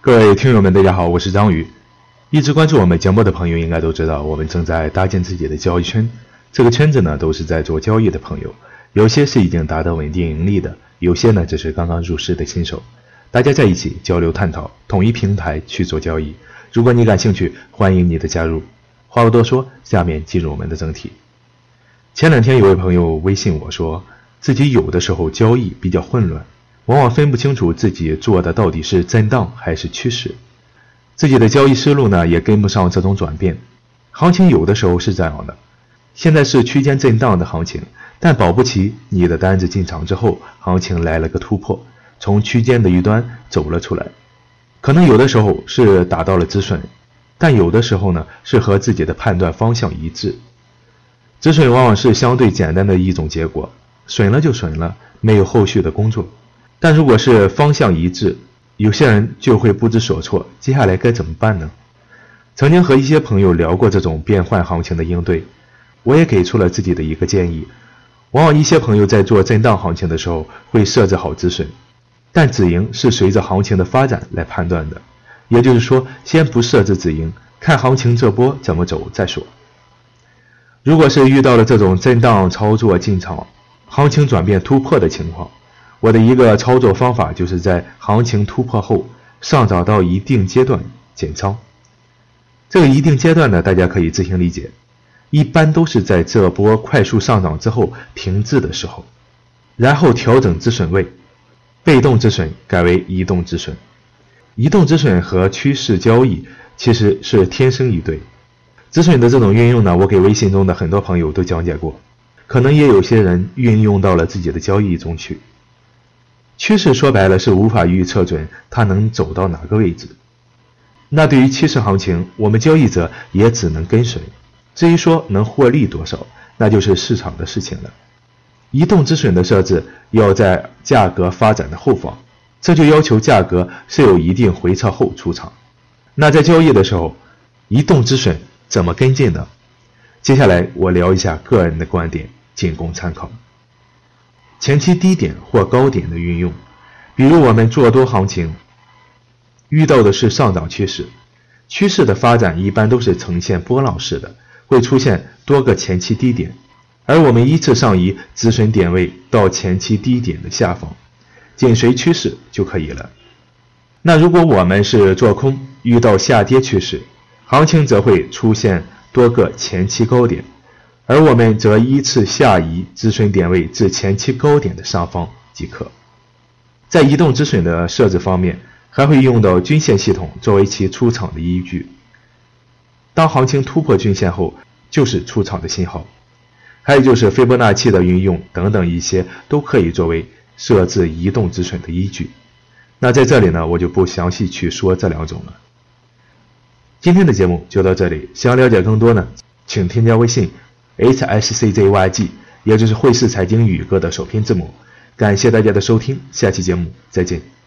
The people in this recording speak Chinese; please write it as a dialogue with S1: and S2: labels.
S1: 各位听友们，大家好，我是张宇。一直关注我们节目的朋友应该都知道，我们正在搭建自己的交易圈。这个圈子呢，都是在做交易的朋友，有些是已经达到稳定盈利的，有些呢只是刚刚入市的新手。大家在一起交流探讨，统一平台去做交易。如果你感兴趣，欢迎你的加入。话不多说，下面进入我们的正题。前两天有位朋友微信我说，自己有的时候交易比较混乱。往往分不清楚自己做的到底是震荡还是趋势，自己的交易思路呢也跟不上这种转变。行情有的时候是这样的，现在是区间震荡的行情，但保不齐你的单子进场之后，行情来了个突破，从区间的一端走了出来。可能有的时候是达到了止损，但有的时候呢是和自己的判断方向一致。止损往往是相对简单的一种结果，损了就损了，没有后续的工作。但如果是方向一致，有些人就会不知所措，接下来该怎么办呢？曾经和一些朋友聊过这种变换行情的应对，我也给出了自己的一个建议。往往一些朋友在做震荡行情的时候会设置好止损，但止盈是随着行情的发展来判断的，也就是说，先不设置止盈，看行情这波怎么走再说。如果是遇到了这种震荡操作进场，行情转变突破的情况。我的一个操作方法就是在行情突破后上涨到一定阶段减仓。这个一定阶段呢，大家可以自行理解，一般都是在这波快速上涨之后停滞的时候，然后调整止损位，被动止损改为移动止损。移动止损和趋势交易其实是天生一对。止损的这种运用呢，我给微信中的很多朋友都讲解过，可能也有些人运用到了自己的交易中去。趋势说白了是无法预测准它能走到哪个位置，那对于趋势行情，我们交易者也只能跟随。至于说能获利多少，那就是市场的事情了。移动止损的设置要在价格发展的后方，这就要求价格是有一定回撤后出场。那在交易的时候，移动止损怎么跟进呢？接下来我聊一下个人的观点，仅供参考。前期低点或高点的运用，比如我们做多行情，遇到的是上涨趋势，趋势的发展一般都是呈现波浪式的，会出现多个前期低点，而我们依次上移止损点位到前期低点的下方，紧随趋势就可以了。那如果我们是做空，遇到下跌趋势，行情则会出现多个前期高点。而我们则依次下移止损点位至前期高点的上方即可。在移动止损的设置方面，还会用到均线系统作为其出场的依据。当行情突破均线后，就是出场的信号。还有就是斐波那契的运用等等一些，都可以作为设置移动止损的依据。那在这里呢，我就不详细去说这两种了。今天的节目就到这里，想了解更多呢，请添加微信。H s c z y g，也就是汇市财经宇哥的首拼字母。感谢大家的收听，下期节目再见。